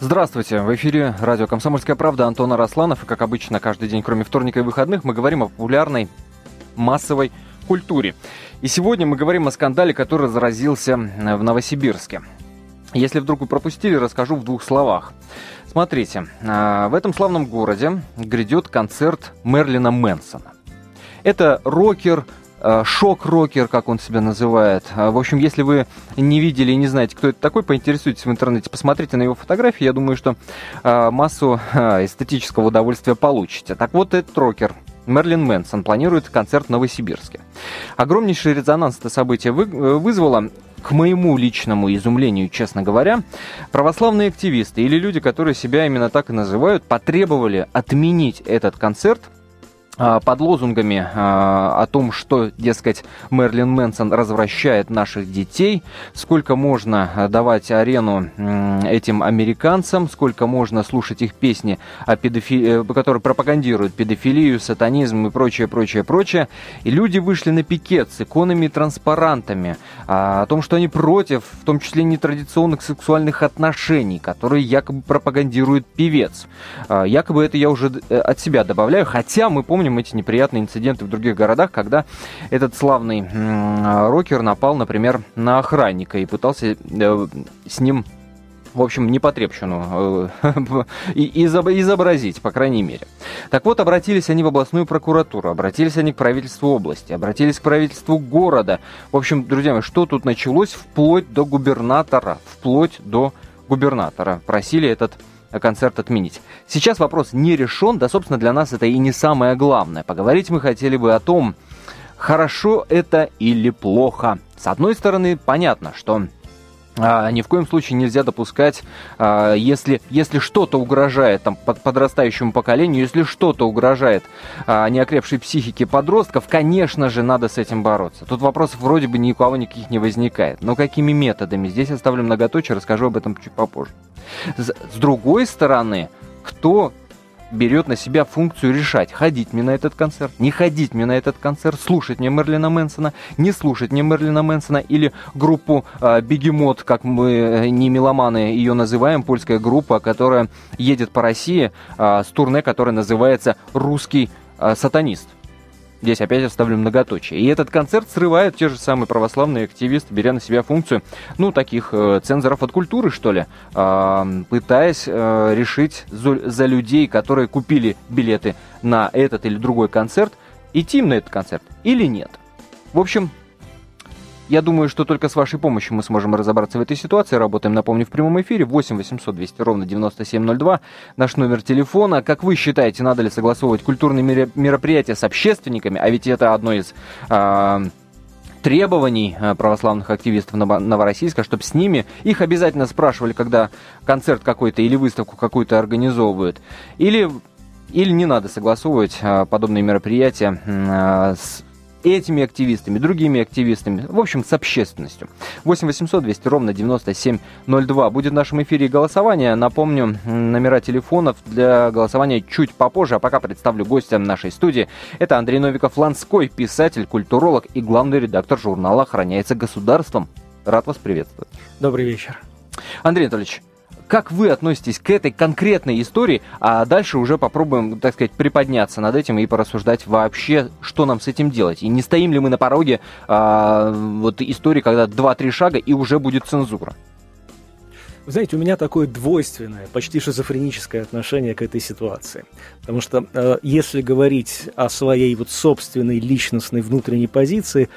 Здравствуйте, в эфире радио «Комсомольская правда» Антон Арасланов. И, как обычно, каждый день, кроме вторника и выходных, мы говорим о популярной массовой культуре. И сегодня мы говорим о скандале, который разразился в Новосибирске. Если вдруг вы пропустили, расскажу в двух словах. Смотрите, а, в этом славном городе грядет концерт Мерлина Мэнсона. Это рокер, шок-рокер, как он себя называет. А, в общем, если вы не видели и не знаете, кто это такой, поинтересуйтесь в интернете, посмотрите на его фотографии. Я думаю, что массу эстетического удовольствия получите. Так вот, этот рокер Мерлин Мэнсон планирует концерт в Новосибирске. Огромнейший резонанс это событие вызвало к моему личному изумлению, честно говоря, православные активисты или люди, которые себя именно так и называют, потребовали отменить этот концерт – а, под лозунгами а, о том, что, дескать, Мерлин Мэнсон развращает наших детей, сколько можно а, давать арену этим американцам, сколько можно слушать их песни, о педофи... Э, которые пропагандируют педофилию, сатанизм и прочее, прочее, прочее. И люди вышли на пикет с иконами и транспарантами о том, что они против, в том числе нетрадиционных сексуальных отношений, которые якобы пропагандирует певец. Якобы это я уже э, от себя добавляю, хотя мы помним, помним эти неприятные инциденты в других городах, когда этот славный рокер напал, например, на охранника и пытался э, с ним в общем, непотребщину э, изобразить, по крайней мере. Так вот, обратились они в областную прокуратуру, обратились они к правительству области, обратились к правительству города. В общем, друзья мои, что тут началось вплоть до губернатора, вплоть до губернатора. Просили этот концерт отменить. Сейчас вопрос не решен, да, собственно, для нас это и не самое главное. Поговорить мы хотели бы о том, хорошо это или плохо. С одной стороны, понятно, что ни в коем случае нельзя допускать, а, если, если что-то угрожает там, под, подрастающему поколению, если что-то угрожает а, неокрепшей психике подростков, конечно же, надо с этим бороться. Тут вопросов вроде бы ни у кого никаких не возникает. Но какими методами? Здесь оставлю многоточие, расскажу об этом чуть попозже. С другой стороны, кто берет на себя функцию решать, ходить мне на этот концерт, не ходить мне на этот концерт, слушать мне Мерлина Мэнсона, не слушать мне Мерлина Мэнсона или группу э, Бегемот, как мы э, не меломаны ее называем, польская группа, которая едет по России э, с турне, которое называется «Русский э, сатанист». Здесь опять оставлю многоточие. И этот концерт срывают те же самые православные активисты, беря на себя функцию, ну, таких э, цензоров от культуры, что ли, э, пытаясь э, решить за, за людей, которые купили билеты на этот или другой концерт, идти им на этот концерт или нет. В общем, я думаю, что только с вашей помощью мы сможем разобраться в этой ситуации. Работаем, напомню, в прямом эфире 8 800 200 ровно 9702. Наш номер телефона. Как вы считаете, надо ли согласовывать культурные мероприятия с общественниками? А ведь это одно из... Э, требований а, православных активистов Новороссийска, чтобы с ними их обязательно спрашивали, когда концерт какой-то или выставку какую-то организовывают. Или или не надо согласовывать а, подобные мероприятия с этими активистами, другими активистами, в общем, с общественностью. 8 800 200 ровно 9702. Будет в нашем эфире голосование. Напомню, номера телефонов для голосования чуть попозже, а пока представлю гостя нашей студии. Это Андрей Новиков-Ланской, писатель, культуролог и главный редактор журнала «Охраняется государством». Рад вас приветствовать. Добрый вечер. Андрей Анатольевич, как вы относитесь к этой конкретной истории, а дальше уже попробуем, так сказать, приподняться над этим и порассуждать вообще, что нам с этим делать. И не стоим ли мы на пороге а, вот истории, когда два-три шага и уже будет цензура? Вы знаете, у меня такое двойственное, почти шизофреническое отношение к этой ситуации. Потому что э, если говорить о своей вот собственной личностной внутренней позиции,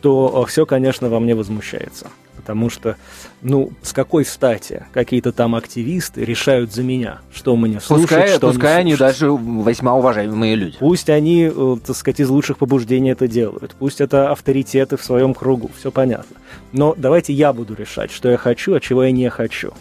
то э, все, конечно, во мне возмущается потому что, ну, с какой стати какие-то там активисты решают за меня, что мне слушать, пускай, что Пускай они даже весьма уважаемые люди. Пусть они, э, так сказать, из лучших побуждений это делают, пусть это авторитеты в своем кругу, все понятно. Но давайте я буду решать, что я хочу, а чего я не хочу.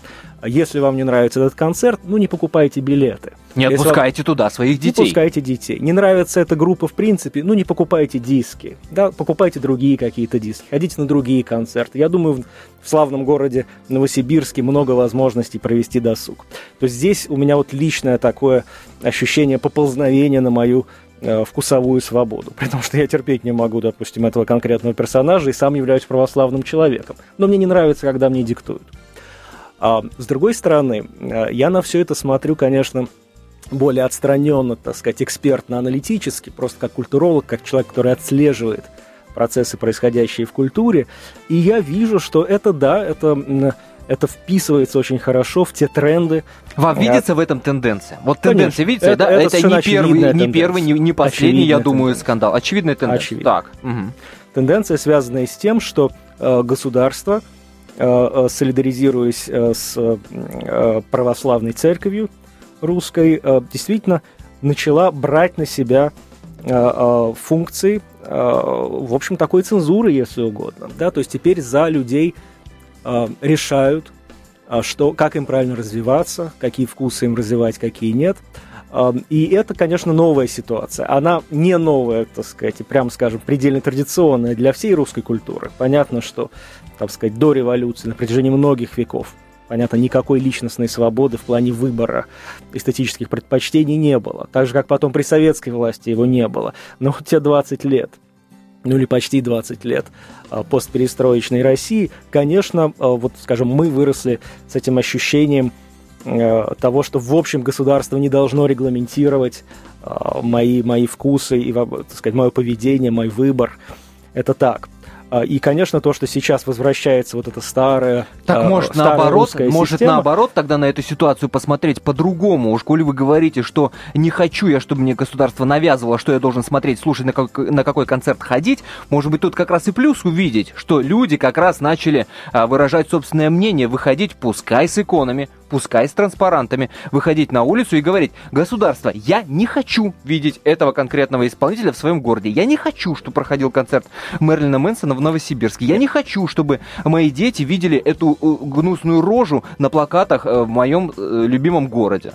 А если вам не нравится этот концерт, ну не покупайте билеты. Не если отпускайте вам... туда своих детей. Не пускайте детей. Не нравится эта группа в принципе, ну не покупайте диски. Да, покупайте другие какие-то диски. Ходите на другие концерты. Я думаю, в славном городе Новосибирске много возможностей провести досуг. То есть здесь у меня вот личное такое ощущение поползновения на мою э, вкусовую свободу. При том, что я терпеть не могу, допустим, этого конкретного персонажа и сам являюсь православным человеком. Но мне не нравится, когда мне диктуют. А с другой стороны, я на все это смотрю, конечно, более отстраненно, так сказать, экспертно-аналитически, просто как культуролог, как человек, который отслеживает процессы, происходящие в культуре. И я вижу, что это, да, это это вписывается очень хорошо в те тренды. Вам э, видится в этом тенденция? Вот тенденция, видите, это, да? Это, это не первый, не первый, не, не последний, очевидная я думаю, тенденция. скандал. Очевидная тенденция. Очевидно. Так. Угу. Тенденция, связанная с тем, что э, государство, э, э солидаризируясь э, с э, православной церковью русской, э, действительно начала брать на себя э, э, функции, э, в общем, такой цензуры, если угодно. Да? То есть теперь за людей э, решают, э, что, как им правильно развиваться, какие вкусы им развивать, какие нет. И это, конечно, новая ситуация. Она не новая, так сказать, и прямо скажем, предельно традиционная для всей русской культуры. Понятно, что, так сказать, до революции, на протяжении многих веков, понятно, никакой личностной свободы в плане выбора эстетических предпочтений не было. Так же, как потом при советской власти его не было. Но те 20 лет – ну или почти 20 лет а, постперестроечной России, конечно, а, вот, скажем, мы выросли с этим ощущением того, что в общем государство не должно регламентировать мои, мои вкусы и, так сказать, мое поведение, мой выбор. Это так. А, и, конечно, то, что сейчас возвращается вот эта старая Так, может, наоборот, может, система. наоборот, тогда на эту ситуацию посмотреть по-другому. Уж коли вы говорите, что не хочу я, чтобы мне государство навязывало, что я должен смотреть, слушать, на, как, на какой концерт ходить, может быть, тут как раз и плюс увидеть, что люди как раз начали а, выражать собственное мнение, выходить, пускай с иконами, пускай с транспарантами, выходить на улицу и говорить, государство, я не хочу видеть этого конкретного исполнителя в своем городе. Я не хочу, чтобы проходил концерт Мерлина Мэнсона в Новосибирске. Я не хочу, чтобы мои дети видели эту э, гнусную рожу на плакатах э, в моем э, любимом городе.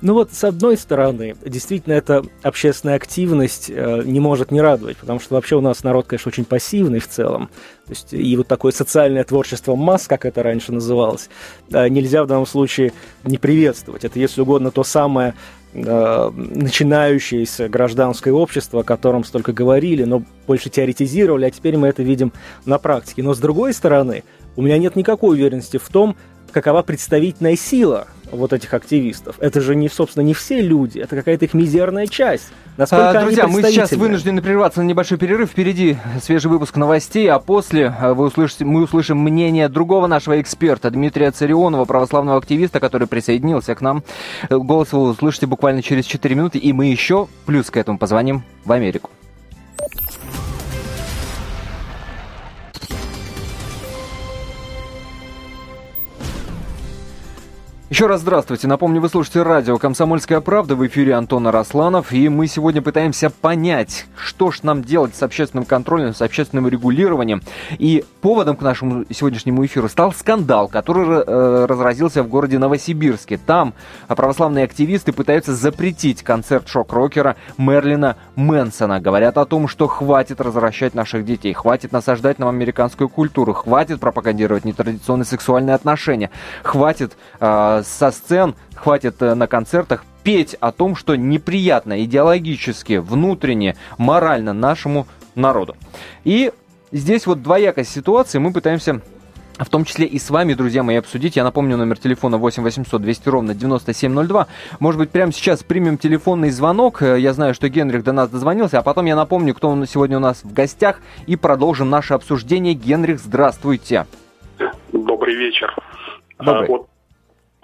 Ну вот, с одной стороны, действительно, эта общественная активность э, не может не радовать, потому что вообще у нас народ, конечно, очень пассивный в целом. То есть, и вот такое социальное творчество масс, как это раньше называлось, э, нельзя в данном случае не приветствовать. Это, если угодно, то самое э, начинающееся гражданское общество, о котором столько говорили, но больше теоретизировали, а теперь мы это видим на практике. Но с другой стороны, у меня нет никакой уверенности в том, какова представительная сила вот этих активистов. Это же, не, собственно, не все люди, это какая-то их мизерная часть. Насколько а, друзья, мы сейчас вынуждены прерваться на небольшой перерыв. Впереди свежий выпуск новостей, а после а, вы услышите, мы услышим мнение другого нашего эксперта, Дмитрия Царионова, православного активиста, который присоединился к нам. Голос вы услышите буквально через 4 минуты, и мы еще плюс к этому позвоним в Америку. Еще раз здравствуйте. Напомню, вы слушаете радио «Комсомольская правда». В эфире Антон Арасланов. И мы сегодня пытаемся понять, что ж нам делать с общественным контролем, с общественным регулированием. И поводом к нашему сегодняшнему эфиру стал скандал, который э, разразился в городе Новосибирске. Там православные активисты пытаются запретить концерт шок-рокера Мерлина Мэнсона. Говорят о том, что хватит развращать наших детей, хватит насаждать нам американскую культуру, хватит пропагандировать нетрадиционные сексуальные отношения, хватит... Э, со сцен, хватит э, на концертах петь о том, что неприятно идеологически, внутренне, морально нашему народу. И здесь вот двоякая ситуация, мы пытаемся в том числе и с вами, друзья мои, обсудить. Я напомню, номер телефона 8 800 200 ровно 9702. Может быть, прямо сейчас примем телефонный звонок. Э, я знаю, что Генрих до нас дозвонился, а потом я напомню, кто он сегодня у нас в гостях, и продолжим наше обсуждение. Генрих, здравствуйте. Добрый вечер. Добрый. А, вот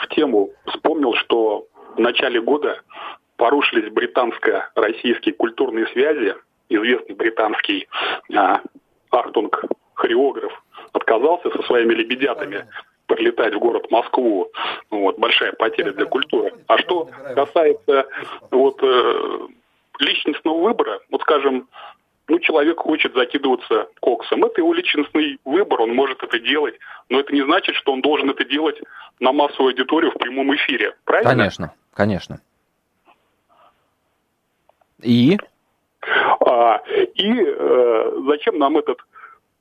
в тему вспомнил, что в начале года порушились британско-российские культурные связи. Известный британский а, Ахтунг хореограф отказался со своими лебедятами прилетать в город Москву. Вот, большая потеря для культуры. А что касается вот, э, личностного выбора, вот скажем, ну, человек хочет закидываться коксом. Это его личностный выбор, он может это делать, но это не значит, что он должен это делать на массовую аудиторию в прямом эфире. Правильно? Конечно, конечно. И? А, и э, зачем нам этот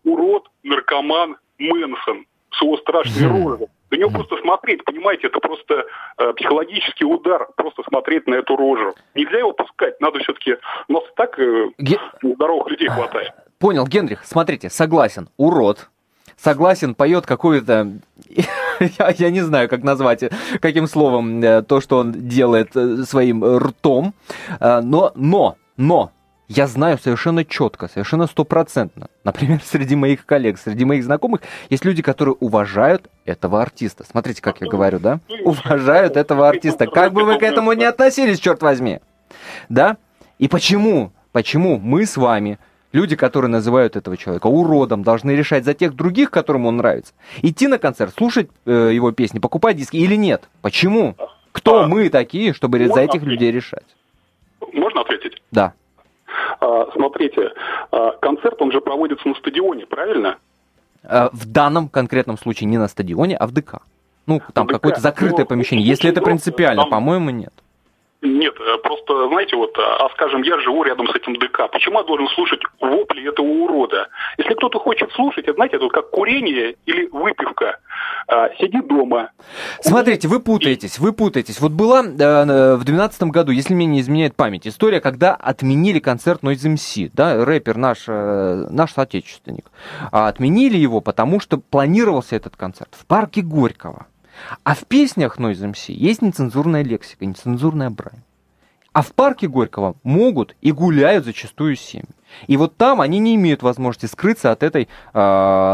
урод, наркоман Мэнсон с его страшной рожей? Него просто смотреть, понимаете, это просто э, психологический удар, просто смотреть на эту рожу. Нельзя его пускать, надо все-таки... У нас так э, Ге... здоровых людей хватает. Понял, Генрих, смотрите, согласен, урод, согласен, поет какую-то я, я не знаю, как назвать, каким словом то, что он делает своим ртом, но, но, но, я знаю совершенно четко, совершенно стопроцентно. Например, среди моих коллег, среди моих знакомых есть люди, которые уважают этого артиста. Смотрите, как я говорю, да? Уважают этого артиста. Как бы вы к этому не относились, черт возьми. Да? И почему? Почему мы с вами, люди, которые называют этого человека уродом, должны решать за тех других, которым он нравится? Идти на концерт, слушать э, его песни, покупать диски или нет? Почему? Кто а, мы такие, чтобы за этих ответить? людей решать? Можно ответить? Да. А, смотрите, а, концерт, он же проводится на стадионе, правильно? А, в данном конкретном случае не на стадионе, а в ДК. Ну, там какое-то закрытое ну, помещение. Если это принципиально, по-моему, нет. Нет, э, просто, знаете, вот, а, а скажем, я живу рядом с этим ДК. Почему я должен слушать вопли этого урода? Если кто-то хочет слушать, это, знаете, это вот как курение или выпивка. А, сиди дома. Смотрите, вы путаетесь, вы путаетесь. Вот была э, э в 2012 году, если мне не изменяет память, история, когда отменили концерт Noise MC, да, рэпер наш, э, наш соотечественник. А отменили его, потому что планировался этот концерт в парке Горького. А в песнях Noise MC есть нецензурная лексика, нецензурная брань. А в парке Горького могут и гуляют зачастую семьи. И вот там они не имеют возможности скрыться от этой э,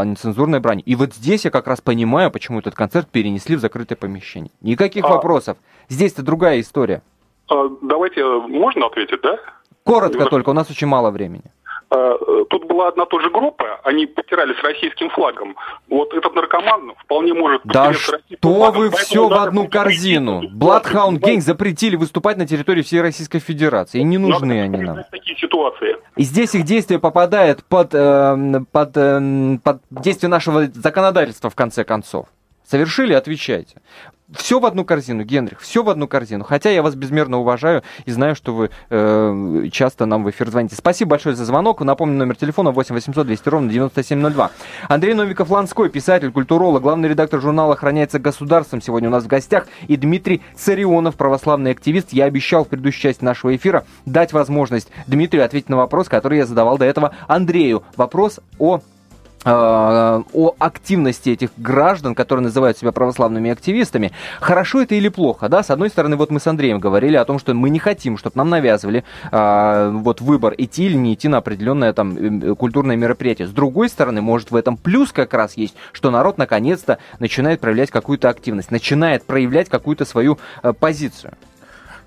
нецензурной брани. И вот здесь я как раз понимаю, почему этот концерт перенесли в закрытое помещение. Никаких а... вопросов. Здесь-то другая история. А, давайте, можно ответить, да? Коротко только, у нас очень мало времени. Э, тут была одна та же группа, они потирали с российским флагом. Вот этот наркоман вполне может... Да что флагом, вы все в одну корзину? Bloodhound Gang запретили выступать на территории всей Российской Федерации. И не нужны они нам. Такие ситуации. И здесь их действие попадает под, э, под, э, под действие нашего законодательства, в конце концов. Совершили, отвечайте. Все в одну корзину, Генрих, все в одну корзину. Хотя я вас безмерно уважаю и знаю, что вы э, часто нам в эфир звоните. Спасибо большое за звонок. Напомню, номер телефона 8 800 200 ровно 9702. Андрей Новиков-Ланской, писатель, культуролог, главный редактор журнала «Охраняется государством». Сегодня у нас в гостях и Дмитрий Царионов, православный активист. Я обещал в предыдущей части нашего эфира дать возможность Дмитрию ответить на вопрос, который я задавал до этого Андрею. Вопрос о о активности этих граждан, которые называют себя православными активистами. Хорошо это или плохо, да? С одной стороны, вот мы с Андреем говорили о том, что мы не хотим, чтобы нам навязывали э, вот выбор идти или не идти на определенное там э, культурное мероприятие. С другой стороны, может в этом плюс как раз есть, что народ наконец-то начинает проявлять какую-то активность, начинает проявлять какую-то свою э, позицию.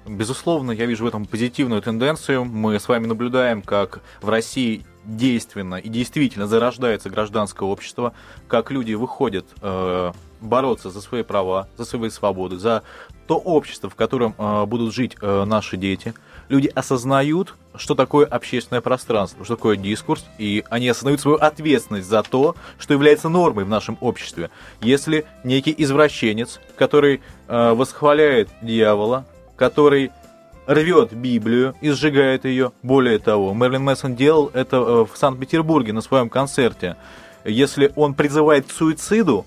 Безусловно, я вижу в этом позитивную тенденцию. Мы с вами наблюдаем, как в России действенно и действительно зарождается гражданское общество, как люди выходят э, бороться за свои права, за свои свободы, за то общество, в котором э, будут жить э, наши дети. Люди осознают, что такое общественное пространство, что такое дискурс, и они осознают свою ответственность за то, что является нормой в нашем обществе. Если некий извращенец, который э, восхваляет дьявола, который рвет Библию и сжигает ее. Более того, Мерлин Мессон делал это э, в Санкт-Петербурге на своем концерте. Если он призывает к суициду,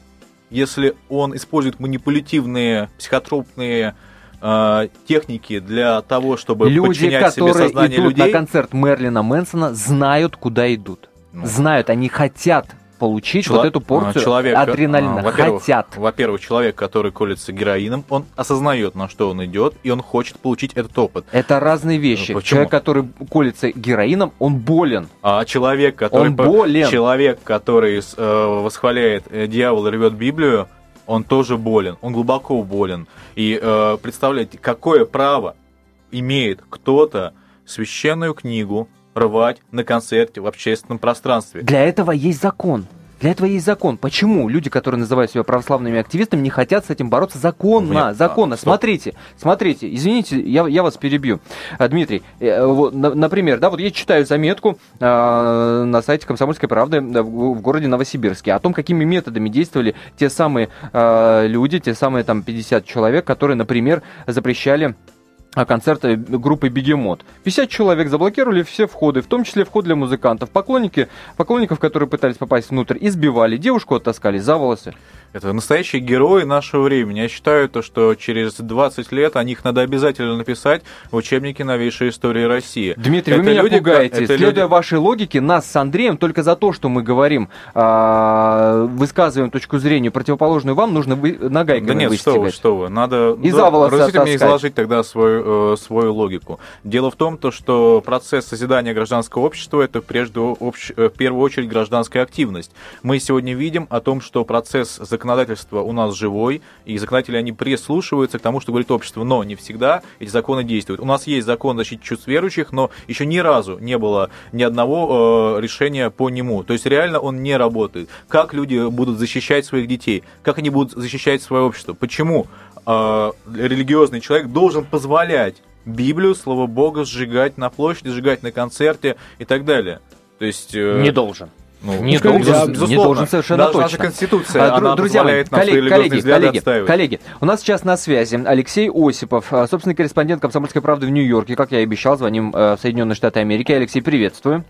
если он использует манипулятивные, психотропные э, техники для того, чтобы Люди, подчинять себе сознание идут людей... на концерт Мерлина Мэнсона, знают, куда идут. Ну. Знают, они хотят получить Чело... вот эту порцию человек, адреналина. Во-первых, Хотят. Во-первых, человек, который колется героином, он осознает, на что он идет, и он хочет получить этот опыт. Это разные вещи. Почему? Человек, который колется героином, он болен. А человек, который, он болен. человек, который э, восхваляет э, дьявол рвет Библию, он тоже болен. Он глубоко болен. И э, представляете, какое право имеет кто-то священную книгу рвать на концерте в общественном пространстве. Для этого есть закон. Для этого есть закон. Почему люди, которые называют себя православными активистами, не хотят с этим бороться законно? Нет, законно. А, смотрите, смотрите, извините, я, я вас перебью. А, Дмитрий, э, вот, например, да, вот я читаю заметку э, на сайте Комсомольской правды в, в городе Новосибирске о том, какими методами действовали те самые э, люди, те самые там 50 человек, которые, например, запрещали концерта группы «Бегемот». 50 человек заблокировали все входы, в том числе вход для музыкантов. Поклонники, поклонников, которые пытались попасть внутрь, избивали, девушку оттаскали за волосы. Это настоящие герои нашего времени. Я считаю, то, что через 20 лет о них надо обязательно написать в учебнике новейшей истории России. Дмитрий, это вы меня люди, пугаете. Это Следуя люди... вашей логике, нас с Андреем только за то, что мы говорим, э, высказываем точку зрения противоположную вам, нужно вы, нагайками Да нет, что вы, что вы. Надо... И за волосы Разрешите мне изложить тогда свою, э, свою логику. Дело в том, то, что процесс созидания гражданского общества – это прежде, общ... Э, в первую очередь гражданская активность. Мы сегодня видим о том, что процесс законодательства у нас живой, и законодатели, они прислушиваются к тому, что говорит общество, но не всегда эти законы действуют. У нас есть закон о защите чувств верующих, но еще ни разу не было ни одного э, решения по нему. То есть реально он не работает. Как люди будут защищать своих детей? Как они будут защищать свое общество? Почему э, религиозный человек должен позволять Библию, Слово Бога сжигать на площади, сжигать на концерте и так далее? То есть... Э, не должен. Ну, не, должен, я, не должен совершенно Даже точно. Наша конституция, а, она друзья мои, коллеги, коллеги, коллеги, коллеги, у нас сейчас на связи Алексей Осипов, а, собственный корреспондент «Комсомольской правды» в Нью-Йорке. Как я и обещал, звоним э, в Соединенные Штаты Америки. Алексей, приветствую.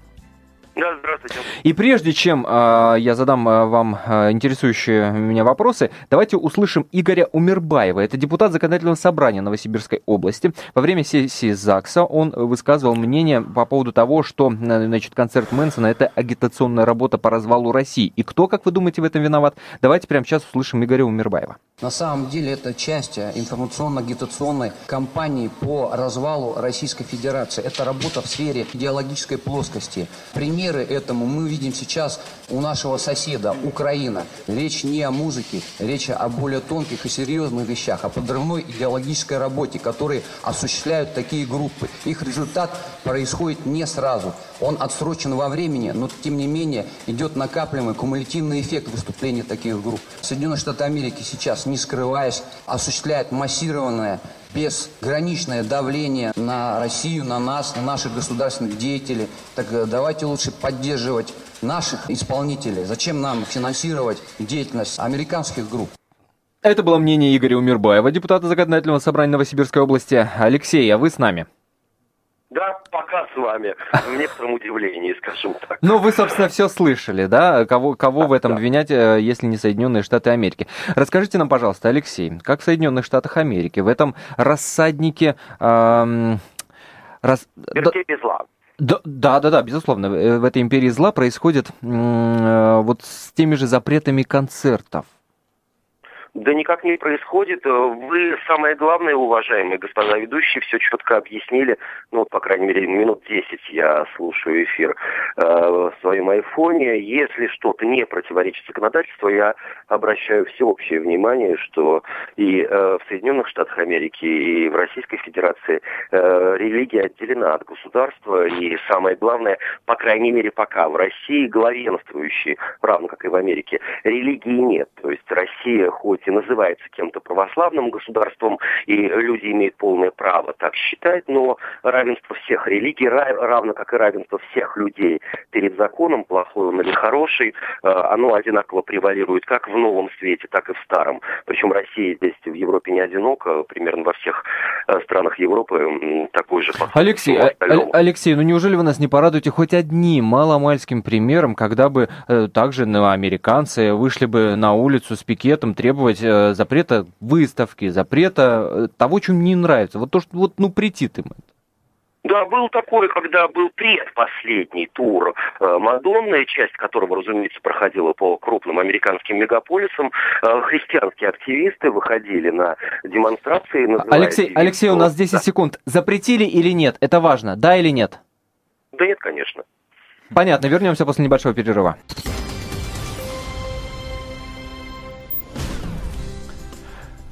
Да, здравствуйте. И прежде чем э, я задам э, вам э, интересующие меня вопросы, давайте услышим Игоря Умербаева. Это депутат Законодательного собрания Новосибирской области. Во время сессии ЗАГСа он высказывал мнение по поводу того, что значит, концерт Мэнсона – это агитационная работа по развалу России. И кто, как вы думаете, в этом виноват? Давайте прямо сейчас услышим Игоря Умербаева. На самом деле это часть информационно-агитационной кампании по развалу Российской Федерации. Это работа в сфере идеологической плоскости. Пример примеры этому мы видим сейчас у нашего соседа, Украина. Речь не о музыке, речь о более тонких и серьезных вещах, о подрывной идеологической работе, которые осуществляют такие группы. Их результат происходит не сразу. Он отсрочен во времени, но тем не менее идет накапливаемый кумулятивный эффект выступления таких групп. Соединенные Штаты Америки сейчас, не скрываясь, осуществляют массированное безграничное давление на Россию, на нас, на наших государственных деятелей. Так э, давайте лучше поддерживать наших исполнителей. Зачем нам финансировать деятельность американских групп? Это было мнение Игоря Умирбаева, депутата Законодательного собрания Новосибирской области. Алексей, а вы с нами? Да, пока с вами. В некотором удивлении, скажем так. Ну, вы, собственно, все слышали, да? Кого, кого в этом да. обвинять, э, если не Соединенные Штаты Америки? Расскажите нам, пожалуйста, Алексей, как в Соединенных Штатах Америки, в этом рассаднике... Эм, рас... без зла. Да, да, да, да, безусловно. Э, в этой империи зла происходит э, вот с теми же запретами концертов. Да никак не происходит. Вы, самое главное, уважаемые господа ведущие, все четко объяснили. Ну, по крайней мере, минут 10 я слушаю эфир э, в своем айфоне. Если что-то не противоречит законодательству, я обращаю всеобщее внимание, что и э, в Соединенных Штатах Америки, и в Российской Федерации э, религия отделена от государства. И самое главное, по крайней мере, пока в России главенствующие, равно как и в Америке, религии нет. То есть Россия хоть и называется кем-то православным государством, и люди имеют полное право так считать, но равенство всех религий, равно как и равенство всех людей перед законом, плохой он или хороший, э, оно одинаково превалирует как в новом свете, так и в старом. Причем Россия здесь в Европе не одинока, примерно во всех э, странах Европы такой же подход. Алексей, а, Алексей, ну неужели вы нас не порадуете хоть одним маломальским примером, когда бы э, также ну, американцы вышли бы на улицу с пикетом требовать требовать э, запрета выставки, запрета э, того, им не нравится. Вот то, что вот, ну, претит им это. Да, был такой, когда был предпоследний тур э, Мадонны, часть которого, разумеется, проходила по крупным американским мегаполисам. Э, христианские активисты выходили на демонстрации. Алексей, Алексей, у нас 10 да. секунд. Запретили или нет? Это важно, да или нет? Да нет, конечно. Понятно, вернемся после небольшого перерыва.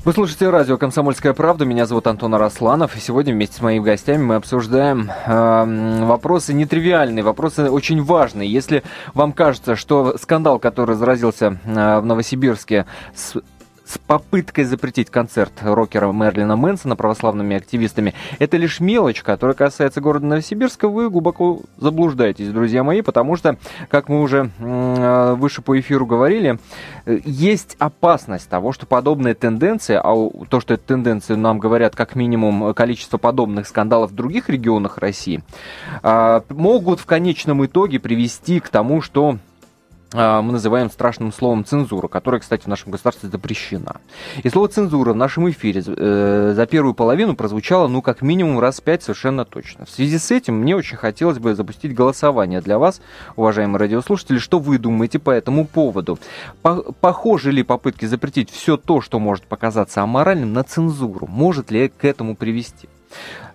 Вы слушаете радио «Комсомольская правда». Меня зовут Антон Арасланов. И сегодня вместе с моими гостями мы обсуждаем э, вопросы нетривиальные, вопросы очень важные. Если вам кажется, что скандал, который заразился э, в Новосибирске с с попыткой запретить концерт рокера Мерлина Мэнсона православными активистами, это лишь мелочь, которая касается города Новосибирска, вы глубоко заблуждаетесь, друзья мои, потому что, как мы уже выше по эфиру говорили, есть опасность того, что подобные тенденции, а то, что это тенденции нам говорят как минимум количество подобных скандалов в других регионах России, э, могут в конечном итоге привести к тому, что а, мы называем страшным словом цензура, которая, кстати, в нашем государстве запрещена. И слово цензура в нашем эфире э, за первую половину прозвучало, ну, как минимум раз пять совершенно точно. В связи с этим мне очень хотелось бы запустить голосование для вас, уважаемые радиослушатели, что вы думаете по этому поводу. Похожи ли попытки запретить все то, что может показаться аморальным, на цензуру? Может ли к этому привести?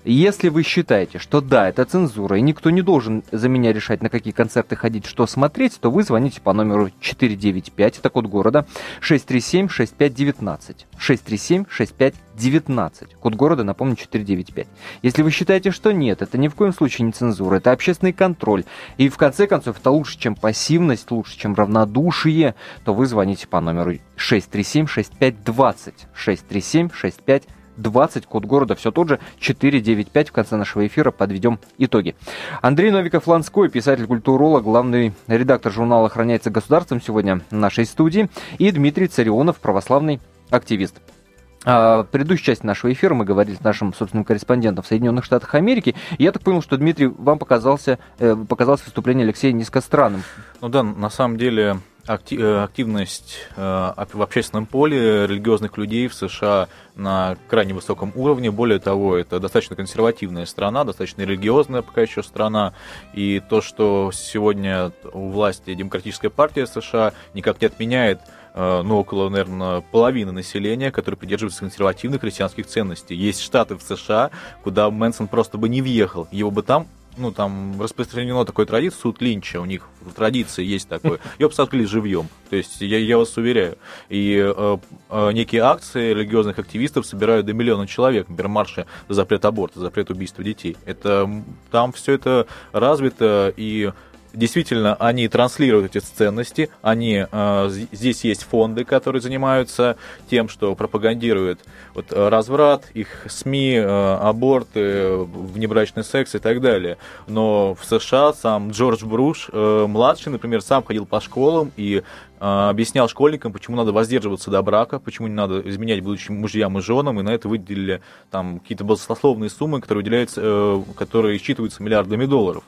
Если вы считаете, что да, это цензура, и никто не должен за меня решать, на какие концерты ходить, что смотреть, то вы звоните по номеру 495, это код города, 637-6519. 637-6519. Код города, напомню, 495. Если вы считаете, что нет, это ни в коем случае не цензура, это общественный контроль, и в конце концов это лучше, чем пассивность, лучше, чем равнодушие, то вы звоните по номеру 637-6520. 637-6520. 20, код города все тот же, 495 в конце нашего эфира подведем итоги. Андрей Новиков-Ланской, писатель-культуролог, главный редактор журнала «Охраняется государством» сегодня в нашей студии, и Дмитрий Царионов, православный активист. А, в предыдущей части нашего эфира мы говорили с нашим собственным корреспондентом в Соединенных Штатах Америки. И я так понял, что, Дмитрий, вам показался, э, показалось выступление Алексея низкостранным. Ну да, на самом деле активность э, в общественном поле религиозных людей в США на крайне высоком уровне. Более того, это достаточно консервативная страна, достаточно религиозная пока еще страна. И то, что сегодня у власти Демократическая партия США никак не отменяет э, ну, около, наверное, половины населения, которые придерживаются консервативных христианских ценностей. Есть штаты в США, куда Мэнсон просто бы не въехал. Его бы там ну, там распространено такой традиция, суд Линча, у них в традиции есть такое. Ее бы живьем. То есть, я, я вас уверяю. И э, э, некие акции религиозных активистов собирают до миллиона человек. Например, марши за запрет аборта, запрет убийства детей. Это, там все это развито, и действительно, они транслируют эти ценности, они, э, здесь есть фонды, которые занимаются тем, что пропагандируют вот, разврат, их СМИ, э, аборты, внебрачный секс и так далее. Но в США сам Джордж Бруш, э, младший, например, сам ходил по школам и э, объяснял школьникам, почему надо воздерживаться до брака, почему не надо изменять будущим мужьям и женам, и на это выделили там какие-то баснословные суммы, которые выделяются, э, которые считываются миллиардами долларов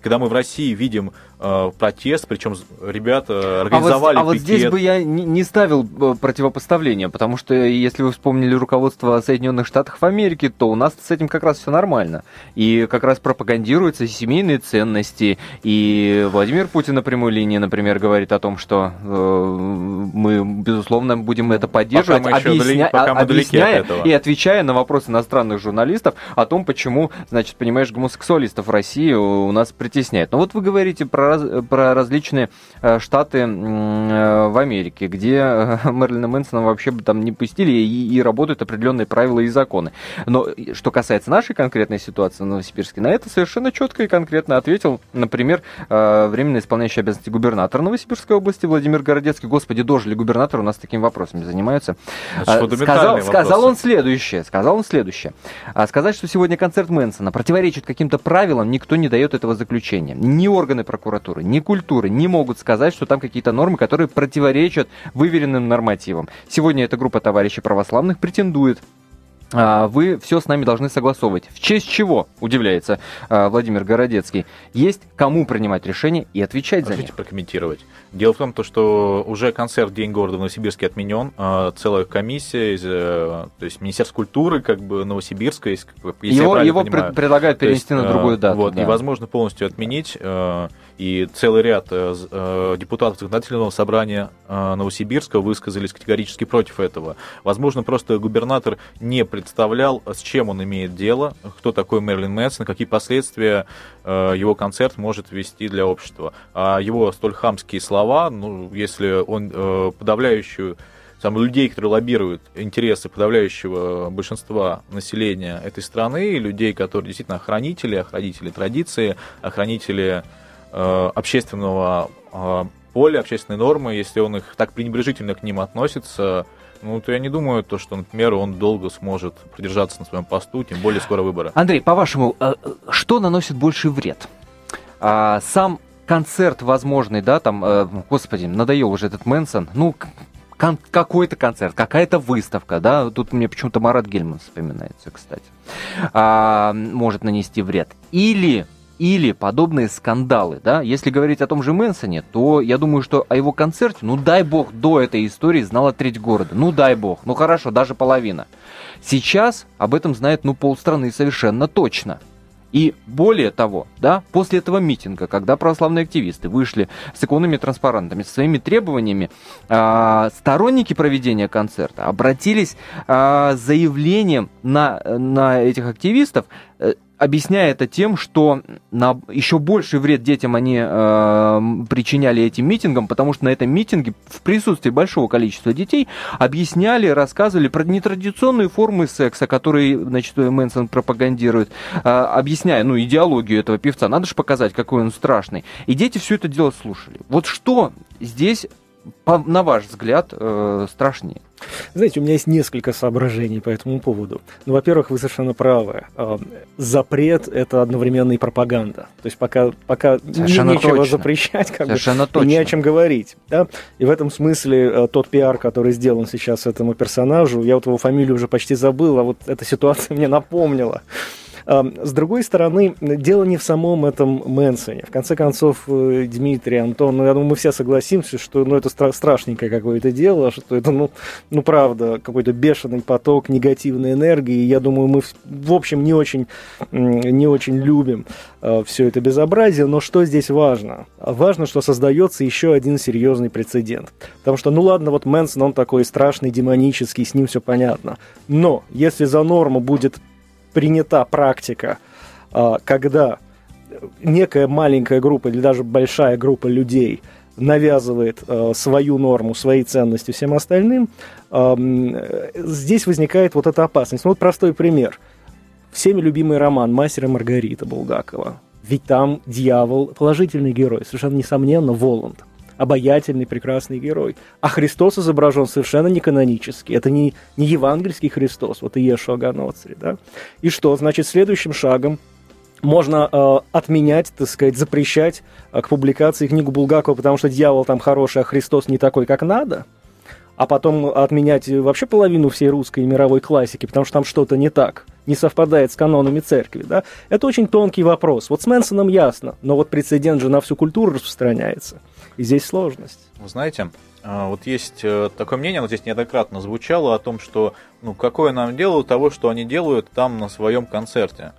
когда мы в России видим э, протест, причем ребята организовали а вот, а вот здесь бы я не, не ставил э, противопоставления, потому что если вы вспомнили руководство Соединенных Штатов Америки, то у нас с этим как раз все нормально. И как раз пропагандируются семейные ценности. И Владимир Путин на прямой линии, например, говорит о том, что э, мы, безусловно, будем это поддерживать, пока объясня... пока объясняя и отвечая на вопросы иностранных журналистов о том, почему, значит, понимаешь, гомосексуалистов в России у нас притесняет. Но вот вы говорите про, про различные э, штаты э, в Америке, где э, Мерлина Мэнсона вообще бы там не пустили и, и работают определенные правила и законы. Но что касается нашей конкретной ситуации в Новосибирске, на это совершенно четко и конкретно ответил, например, временно исполняющий обязанности губернатора Новосибирской области Владимир Городецкий. Господи, дожили губернатор у нас такими вопросами занимаются. Сказал, сказал он следующее. Сказал он следующее. Сказать, что сегодня концерт Мэнсона противоречит каким-то правилам, никто не дает этого заключения заключения. Ни органы прокуратуры, ни культуры не могут сказать, что там какие-то нормы, которые противоречат выверенным нормативам. Сегодня эта группа товарищей православных претендует вы все с нами должны согласовывать. В честь чего, удивляется а, Владимир Городецкий, есть кому принимать решение и отвечать Разрешите за них. прокомментировать. Дело в том, то, что уже концерт День города в Новосибирске отменен. А, целая комиссия из э, то есть Министерства культуры как бы Новосибирска, если его, его пред, предлагают перенести есть, на другую дату. Вот, да. Невозможно полностью отменить. И целый ряд депутатов законодательного собрания Новосибирска высказались категорически против этого. Возможно, просто губернатор не пред представлял, с чем он имеет дело, кто такой Мерлин Мэнсон, какие последствия э, его концерт может вести для общества. А его столь хамские слова, ну, если он э, подавляющую там людей, которые лоббируют интересы подавляющего большинства населения этой страны, людей, которые действительно охранители, охранители традиции, охранители э, общественного э, поля, общественной нормы, если он их так пренебрежительно к ним относится, Ну, то я не думаю, то, что, например, он долго сможет продержаться на своем посту, тем более скоро выборы. Андрей, по-вашему, э, что наносит больший вред? А, сам концерт возможный, да, там, э, господи, надоел уже этот Мэнсон, ну, какой-то концерт, какая-то выставка, да, тут мне почему-то Марат Гельман вспоминается, кстати, а, может нанести вред. Или или подобные скандалы, да, если говорить о том же Мэнсоне, то я думаю, что о его концерте, ну дай бог, до этой истории знала треть города, ну дай бог, ну хорошо, даже половина. Сейчас об этом знает, ну, полстраны совершенно точно – и более того, да, после этого митинга, когда православные активисты вышли с иконными транспарантами, со своими требованиями, э, сторонники проведения концерта обратились э, с заявлением на, на этих активистов э, объясняя это тем, что на еще больший вред детям они э, причиняли этим митингам, потому что на этом митинге в присутствии большого количества детей объясняли, рассказывали про нетрадиционные формы секса, которые, значит, Мэнсон пропагандирует, э, объясняя, ну, идеологию этого певца. Надо же показать, какой он страшный. И дети все это дело слушали. Вот что здесь, по, на ваш взгляд, э, страшнее? Знаете, у меня есть несколько соображений по этому поводу. Ну, во-первых, вы совершенно правы. А, запрет – это одновременно и пропаганда. То есть пока, пока совершенно нечего точно. запрещать, как совершенно бы, точно. не о чем говорить. Да? И в этом смысле э, тот пиар, который сделан сейчас этому персонажу, я вот его фамилию уже почти забыл, а вот эта ситуация мне напомнила. С другой стороны, дело не в самом этом Мэнсоне. В конце концов, э, Дмитрий, Антон, ну, я думаю, мы все согласимся, что ну, это стра- страшненькое какое-то дело, что это, ну, ну, правда, какой-то бешеный поток негативной энергии. Я думаю, мы, в общем, не очень, не очень любим э, все это безобразие. Но что здесь важно? Важно, что создается еще один серьезный прецедент. Потому что, ну ладно, вот Мэнсон, он такой страшный, демонический, с ним все понятно. Но если за норму будет принята практика, а, когда некая маленькая группа или даже большая группа людей навязывает а, свою норму, свои ценности всем остальным, а, здесь возникает вот эта опасность. Ну, вот простой пример. Всеми любимый роман «Мастер и Маргарита» Булгакова. Ведь там дьявол положительный герой, совершенно несомненно, Воланд обаятельный, прекрасный герой. А Христос изображен совершенно не канонически. Это не, не евангельский Христос, вот Иешуа Ганоцри, да? И что? Значит, следующим шагом можно э, отменять, так сказать, запрещать э, к публикации книгу Булгакова, потому что дьявол там хороший, а Христос не такой, как надо, а потом отменять вообще половину всей русской и мировой классики, потому что там что-то не так, не совпадает с канонами церкви, да, это очень тонкий вопрос. Вот с Мэнсоном ясно, но вот прецедент же на всю культуру распространяется. И здесь сложность. Вы знаете, а, вот есть э, такое мнение, вот здесь неоднократно звучало о том, что ну какое нам дело того, что они делают там на своем концерте.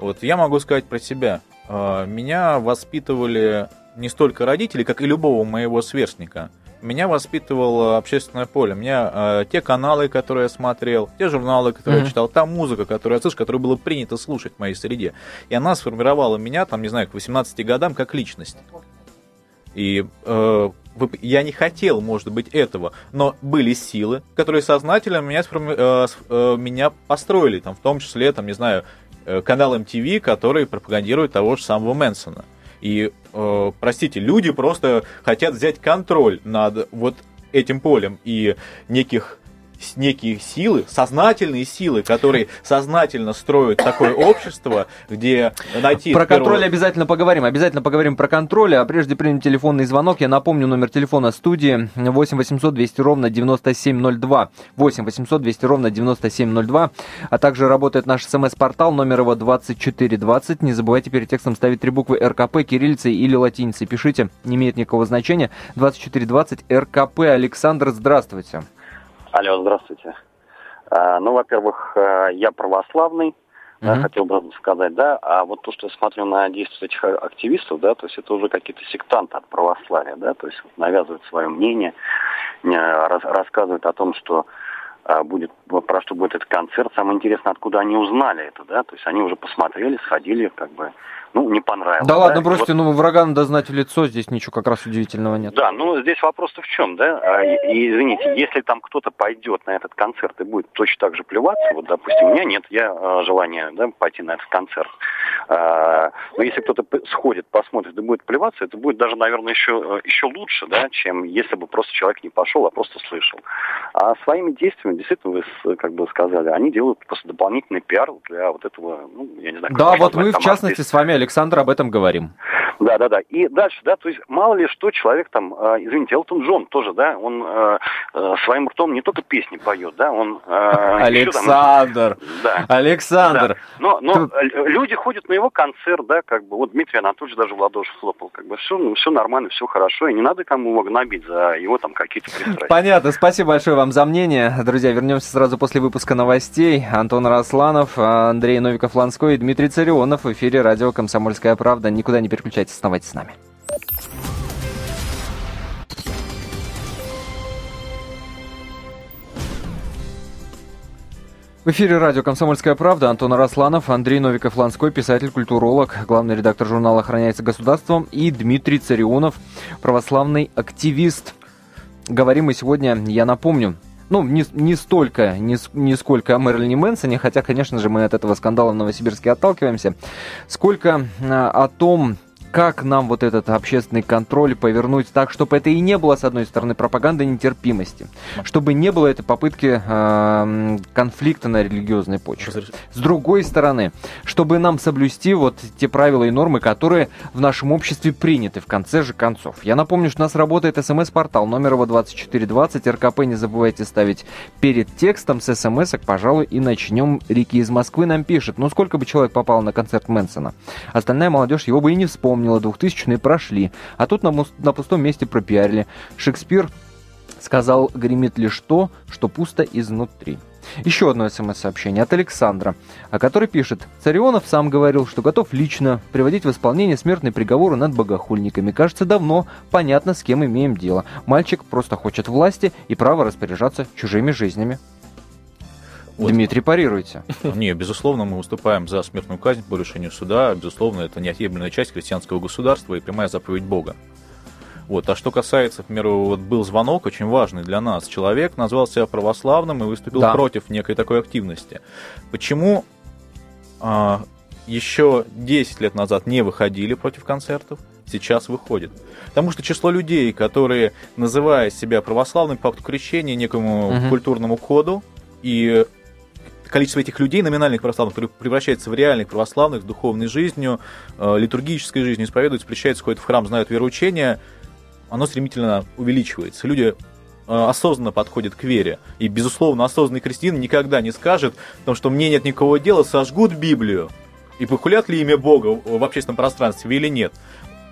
Вот я могу сказать про себя. А, меня воспитывали не столько родители, как и любого моего сверстника. Меня воспитывало общественное поле. Меня э, те каналы, которые я смотрел, те журналы, которые mm-hmm. я читал, та музыка, которую я слышал, которую было принято слушать в моей среде. И она сформировала меня, там, не знаю, к 18 годам как личность. И э, я не хотел, может быть, этого, но были силы, которые сознательно меня, э, э, меня построили, там, в том числе, там, не знаю, э, канал MTV, который пропагандирует того же самого Мэнсона. И, э, простите, люди просто хотят взять контроль над вот этим полем и неких некие силы, сознательные силы, которые сознательно строят такое общество, где найти... Про первого... контроль обязательно поговорим, обязательно поговорим про контроль, а прежде примем телефонный звонок. Я напомню номер телефона студии 8 800 200 ровно 9702. 8 800 200 ровно 9702. А также работает наш смс-портал, номер его 2420. Не забывайте перед текстом ставить три буквы РКП, кириллицей или латиницей. Пишите, не имеет никакого значения. 2420 РКП. Александр, здравствуйте. Алло, здравствуйте. А, ну, во-первых, э, я православный, да, хотел бы сказать, да, а вот то, что я смотрю на действия этих активистов, да, то есть это уже какие-то сектанты от православия, да, то есть навязывают свое мнение, рас, рассказывают о том, что а, будет, про что будет этот концерт. Самое интересное, откуда они узнали это, да, то есть они уже посмотрели, сходили, как бы ну, не понравилось. Да, да? ладно, бросьте, вот... ну, врага надо знать в лицо, здесь ничего как раз удивительного нет. Да, ну, здесь вопрос-то в чем, да? А, и, извините, если там кто-то пойдет на этот концерт и будет точно так же плеваться, вот, допустим, у меня нет я а, желания да, пойти на этот концерт. А, но если кто-то сходит, посмотрит и будет плеваться, это будет даже, наверное, еще, еще лучше, да, чем если бы просто человек не пошел, а просто слышал. А своими действиями, действительно, вы как бы сказали, они делают просто дополнительный пиар для вот этого, ну, я не знаю. Да, вот мы, в частности, с вами, Александр, об этом говорим. Да, да, да. И дальше, да, то есть мало ли что человек там, э, извините, Элтон Джон тоже, да, он э, э, своим ртом не только песни поет, да, он... Э, Александр! Там, да. Александр! Да. Но, но Ты... люди ходят на его концерт, да, как бы, вот Дмитрий Анатольевич даже в ладоши хлопал, как бы, все, ну, все нормально, все хорошо, и не надо кому его гнобить за его там какие-то пристрастия. Понятно, спасибо большое вам за мнение. Друзья, вернемся сразу после выпуска новостей. Антон Росланов, Андрей Новиков-Ланской и Дмитрий Царионов в эфире радио «Комсомольская правда». Никуда не переключайтесь, оставайтесь с нами. В эфире радио «Комсомольская правда» Антон Арасланов, Андрей Новиков-Ланской, писатель, культуролог, главный редактор журнала «Охраняется государством» и Дмитрий Царионов, православный активист. Говорим мы сегодня, я напомню, ну, не, не столько, не, не сколько о Мэрилине Мэнсоне, хотя, конечно же, мы от этого скандала в Новосибирске отталкиваемся, сколько а, о том, как нам вот этот общественный контроль повернуть так, чтобы это и не было, с одной стороны, пропаганда нетерпимости, чтобы не было этой попытки э, конфликта на религиозной почве. С другой стороны, чтобы нам соблюсти вот те правила и нормы, которые в нашем обществе приняты в конце же концов. Я напомню, что у нас работает смс-портал, номер его 2420, РКП не забывайте ставить перед текстом с смс пожалуй, и начнем. Рики из Москвы нам пишет, ну сколько бы человек попало на концерт Мэнсона? Остальная молодежь его бы и не вспомнила вспомнила, 2000-е прошли, а тут на, на пустом месте пропиарили. Шекспир сказал, гремит лишь то, что пусто изнутри. Еще одно смс-сообщение от Александра, который пишет, Царионов сам говорил, что готов лично приводить в исполнение смертный приговор над богохульниками. Кажется, давно понятно, с кем имеем дело. Мальчик просто хочет власти и право распоряжаться чужими жизнями. Вот. Дмитрий, парируйте. Не, безусловно, мы выступаем за смертную казнь по решению суда. Безусловно, это неотъемлемая часть христианского государства и прямая заповедь Бога. Вот. А что касается, к примеру, вот был звонок очень важный для нас. Человек назвал себя православным и выступил да. против некой такой активности. Почему а, еще 10 лет назад не выходили против концертов, сейчас выходит? Потому что число людей, которые, называя себя православным по акту крещения, некому угу. культурному коду, и количество этих людей, номинальных православных, которые превращаются в реальных православных с духовной жизнью, э, литургической жизнью, исповедуют, встречаются, ходят в храм, знают вероучения, оно стремительно увеличивается. Люди э, осознанно подходят к вере. И, безусловно, осознанный христиан никогда не скажет, потому что мне нет никакого дела, сожгут Библию. И похулят ли имя Бога в общественном пространстве или нет.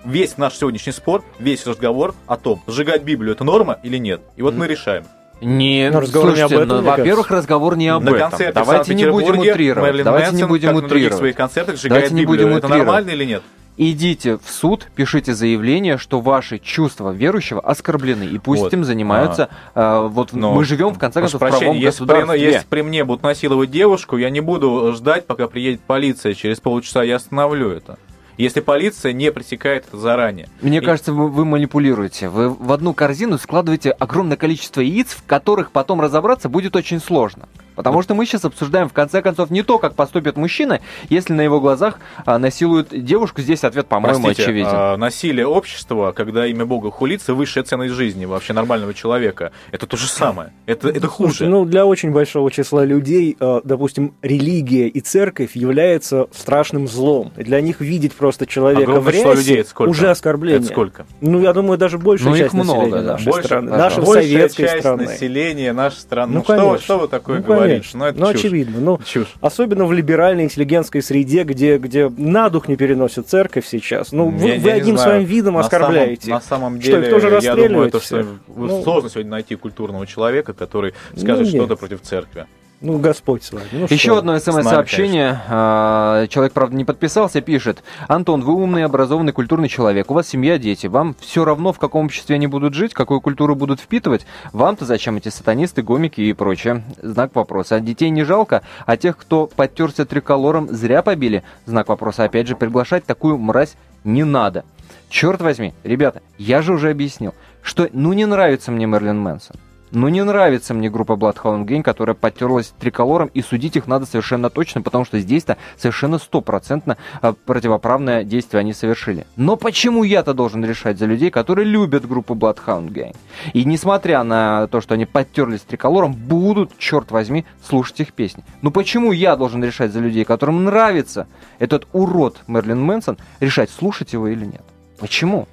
Весь наш сегодняшний спор, весь разговор о том, сжигать Библию это норма или нет. И вот мы решаем. Не, ну, разговор слушайте, не об этом, ну, во-первых, разговор не об На этом. Давайте не будем утрировать. Мэрилин Давайте Мэнсон, не будем как утрировать. своих концертах Давайте не будем Это нормально или нет? идите в суд, пишите заявление, что ваши чувства верующего оскорблены, и пусть вот. этим занимаются. А, э, вот Но, мы живем в конце концов в правом если государстве. При, если при мне будут насиловать девушку, я не буду ждать, пока приедет полиция. Через полчаса я остановлю это если полиция не пресекает это заранее. Мне и... кажется, вы, вы манипулируете. Вы в одну корзину складываете огромное количество яиц, в которых потом разобраться будет очень сложно. Потому что мы сейчас обсуждаем, в конце концов, не то, как поступит мужчина, если на его глазах а, насилуют девушку. Здесь ответ, по-моему, Простите, очевиден. А, насилие общества, когда имя Бога хулится, высшая ценность жизни вообще нормального человека. Это то же самое. Это, это хуже. Ну, для очень большого числа людей, а, допустим, религия и церковь является страшным злом. Для них видеть просто человека Огромное в рясе людей, это сколько? уже оскорбление. Это сколько? Ну, я думаю, даже большая ну, часть много, населения да. нашей Больше, страны. Нашей советской часть страны. населения нашей страны. Ну, ну что, что вы такое ну, говорите? Конечно. Ну, это ну чушь. очевидно. Ну, чушь. Особенно в либеральной интеллигентской среде, где, где на дух не переносит церковь сейчас. Ну, вы, я, вы я одним своим видом на оскорбляете. Самом, на самом деле, что, тоже я думаю, то, что ну, сложно сегодня найти культурного человека, который скажет ну, что-то против церкви. Ну, Господь с вами. Ну, Еще что? одно смс-сообщение. А, человек, правда, не подписался, пишет. Антон, вы умный, образованный, культурный человек. У вас семья, дети. Вам все равно, в каком обществе они будут жить, какую культуру будут впитывать. Вам-то зачем эти сатанисты, гомики и прочее? Знак вопроса. А детей не жалко, а тех, кто подтерся триколором, зря побили? Знак вопроса. Опять же, приглашать такую мразь не надо. Черт возьми, ребята, я же уже объяснил, что ну не нравится мне Мерлин Мэнсон. Ну, не нравится мне группа Bloodhound Gang, которая потерлась триколором, и судить их надо совершенно точно, потому что здесь-то совершенно стопроцентно а, противоправное действие они совершили. Но почему я-то должен решать за людей, которые любят группу Bloodhound Gang? И несмотря на то, что они потерлись триколором, будут, черт возьми, слушать их песни. Ну почему я должен решать за людей, которым нравится этот урод Мерлин Мэнсон, решать, слушать его или нет? Почему?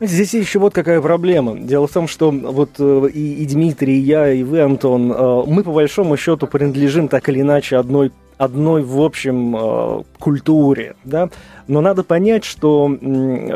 Здесь еще вот какая проблема. Дело в том, что вот э, и, и Дмитрий, и я, и вы, Антон, э, мы по большому счету принадлежим так или иначе одной одной, в общем, э, культуре, да, но надо понять, что,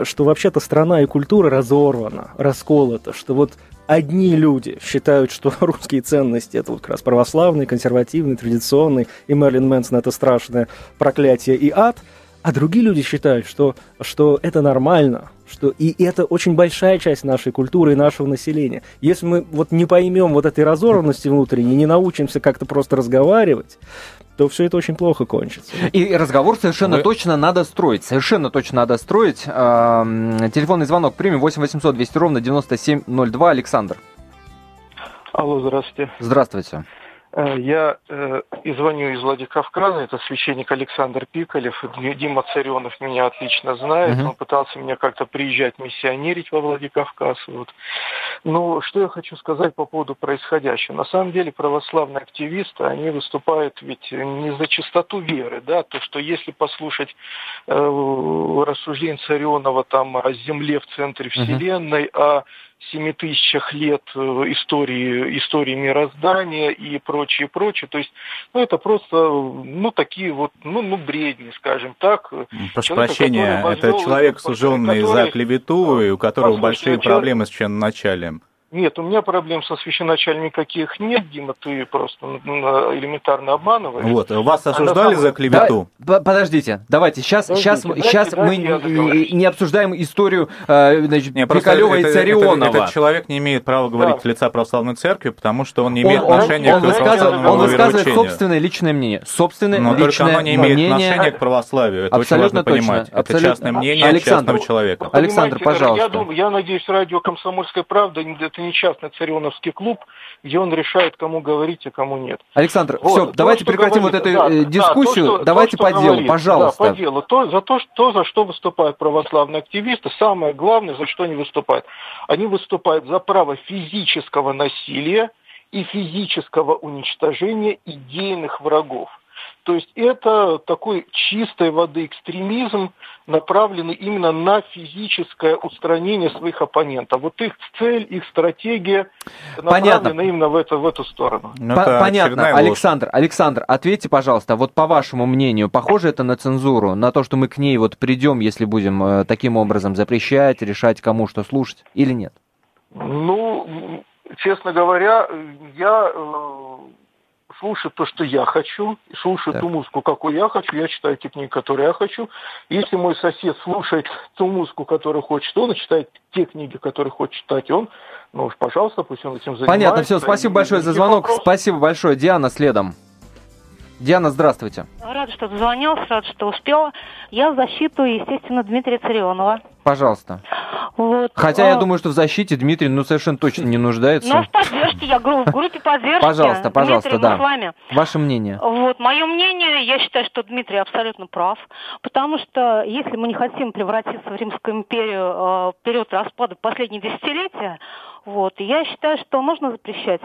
что вообще-то страна и культура разорвана, расколота, что вот одни люди считают, что русские ценности это вот как раз православные, консервативные, традиционные, и Мерлин Мэнсон это страшное проклятие и ад, а другие люди считают, что, что это нормально, что и это очень большая часть нашей культуры и нашего населения. Если мы вот не поймем вот этой разорванности внутренней, не научимся как-то просто разговаривать, то все это очень плохо кончится. И разговор совершенно Вы... точно надо строить. Совершенно точно надо строить. Телефонный звонок примем 8 800 200 ровно 9702. Александр. Алло, здравствуйте. Здравствуйте. Э, я э, и звоню из Владикавказа, это священник Александр Пикалев, Дима Царенов меня отлично знает, uh-huh. он пытался меня как-то приезжать миссионерить во Владикавказ. Вот. Но что я хочу сказать по поводу происходящего. На самом деле православные активисты, они выступают ведь не за чистоту веры, да, то, что если послушать э, рассуждение Царенова там о земле в центре Вселенной, uh-huh. о семи тысячах лет э, истории, истории мироздания и прочее, прочее. То есть, ну, это просто, ну, такие вот, ну, ну бредни, скажем так. Прошу прощения, это человек, суженный который, за клевету, и у которого большие проблемы с началем. Нет, у меня проблем со священачалем никаких нет, Дима, ты просто элементарно обманываешь. Вот, вас осуждали а за клевету? Да, подождите, давайте, сейчас, сейчас, сейчас мы не, не обсуждаем историю э, значит, не, Пикалева и Царионова. Этот, этот человек не имеет права говорить да. лица православной церкви, потому что он не имеет он, отношения он, к православному Он высказывает собственное личное мнение. Собственное Но личное только оно не имеет мнение... отношения к православию. Это Абсолютно очень важно точно. понимать. Абсолютно. Это частное мнение Александр, частного человека. Александр, пожалуйста. Я, думаю, я надеюсь, радио «Комсомольская правда» это не частный Царионов Ионовский клуб, где он решает, кому говорить, а кому нет. Александр, вот. все, то, давайте прекратим говорит, вот эту да, дискуссию, да, то, что, давайте то, по делу, говорит, пожалуйста. Да, по делу. То, за то, что, за что выступают православные активисты, самое главное, за что они выступают. Они выступают за право физического насилия и физического уничтожения идейных врагов. То есть это такой чистой воды экстремизм, направленный именно на физическое устранение своих оппонентов. Вот их цель, их стратегия направлена Понятно. именно в, это, в эту сторону. Ну, понятно. Александр, Александр, ответьте, пожалуйста, вот по вашему мнению, похоже это на цензуру, на то, что мы к ней вот придем, если будем э, таким образом запрещать, решать, кому что слушать, или нет? Ну, честно говоря, я слушать то, что я хочу, слушать да. ту музыку, какую я хочу, я читаю те книги, которые я хочу. Если мой сосед слушает ту музыку, которую хочет он, и читает те книги, которые хочет читать он, ну, пожалуйста, пусть он этим занимается. Понятно, все, спасибо большое за звонок, вопрос. спасибо большое. Диана следом. Диана, здравствуйте. Рада, что дозвонилась, рада, что успела. Я в защиту, естественно, Дмитрия Царионова. Пожалуйста. Вот. Хотя я думаю, что в защите Дмитрий ну совершенно точно не нуждается. Ну, в поддержке, я говорю, в группе поддержки. Пожалуйста, пожалуйста, Дмитрий, да. с вами. Ваше мнение. Вот, мое мнение, я считаю, что Дмитрий абсолютно прав, потому что если мы не хотим превратиться в Римскую империю э, в период распада последние десятилетия, вот, я считаю, что можно запрещать.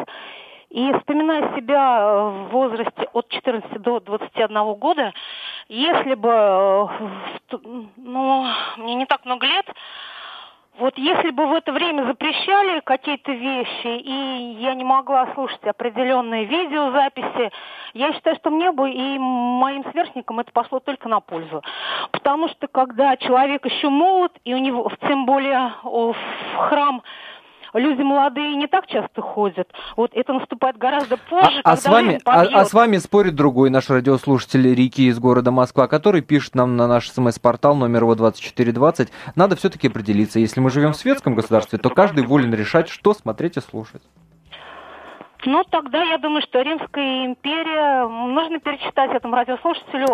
И вспоминая себя э, в возрасте от 14 до 21 года, если бы, э, ну, мне не так много лет, вот если бы в это время запрещали какие-то вещи, и я не могла слушать определенные видеозаписи, я считаю, что мне бы и моим сверстникам это пошло только на пользу. Потому что когда человек еще молод, и у него, тем более в храм люди молодые не так часто ходят. Вот это наступает гораздо позже, а, а с вами, а, а с вами спорит другой наш радиослушатель Рики из города Москва, который пишет нам на наш смс-портал номер его 2420. Надо все-таки определиться, если мы живем в светском государстве, то каждый волен решать, что смотреть и слушать. Ну, тогда я думаю, что Римская империя... Нужно перечитать этому радиослушателю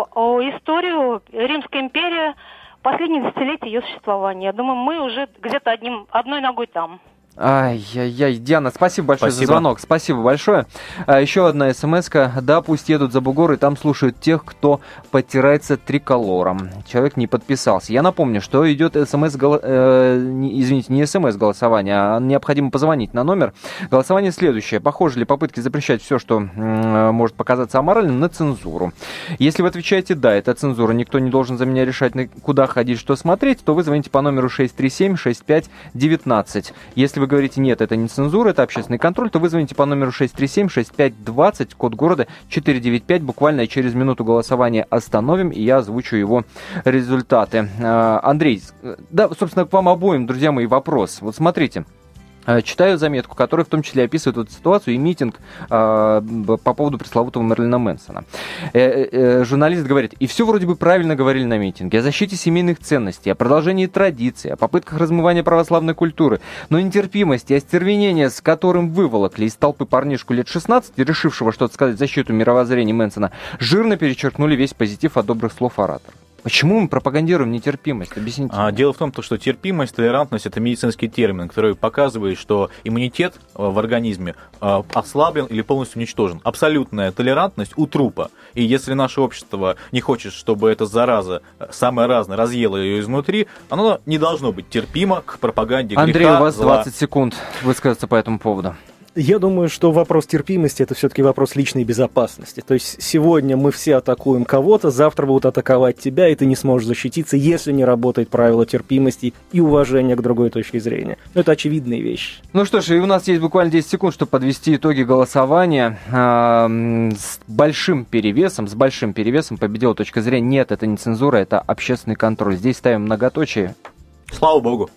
историю Римской империи последние десятилетия ее существования. Я думаю, мы уже где-то одним, одной ногой там. Ай-яй-яй, Диана, спасибо большое спасибо. за звонок. Спасибо большое. А, еще одна смс -ка. Да, пусть едут за бугор и там слушают тех, кто подтирается триколором. Человек не подписался. Я напомню, что идет смс, гол... э, извините, не смс голосование, а необходимо позвонить на номер. Голосование следующее. Похоже ли попытки запрещать все, что э, может показаться аморальным, на цензуру? Если вы отвечаете «да», это цензура, никто не должен за меня решать, куда ходить, что смотреть, то вы звоните по номеру 637-6519. Если вы говорите, нет, это не цензура, это общественный контроль, то вы звоните по номеру 637-6520, код города 495. Буквально через минуту голосования остановим, и я озвучу его результаты. А, Андрей, да, собственно, к вам обоим, друзья мои, вопрос. Вот смотрите. Э, читаю заметку, которая в том числе описывает эту ситуацию и митинг э, по поводу пресловутого Мерлина Мэнсона. Э, э, э, журналист говорит, и все вроде бы правильно говорили на митинге, о защите семейных ценностей, о продолжении традиций, о попытках размывания православной культуры, но нетерпимость и остервенение, с которым выволокли из толпы парнишку лет 16, решившего что-то сказать в защиту мировоззрения Мэнсона, жирно перечеркнули весь позитив от добрых слов оратора. Почему мы пропагандируем нетерпимость? Объясните. А, дело в том, что терпимость, толерантность – это медицинский термин, который показывает, что иммунитет э, в организме э, ослаблен или полностью уничтожен. Абсолютная толерантность у трупа. И если наше общество не хочет, чтобы эта зараза, э, самая разная, разъела ее изнутри, оно не должно быть терпимо к пропаганде Андрей, греха, у вас 20 зла. секунд высказаться по этому поводу. Я думаю, что вопрос терпимости это все-таки вопрос личной безопасности. То есть сегодня мы все атакуем кого-то, завтра будут атаковать тебя, и ты не сможешь защититься, если не работает правило терпимости и уважения к другой точке зрения. Но это очевидные вещи. Ну что ж, и у нас есть буквально 10 секунд, чтобы подвести итоги голосования. с большим перевесом, с большим перевесом победила точка зрения. Нет, это не цензура, это общественный контроль. Здесь ставим многоточие. Слава богу.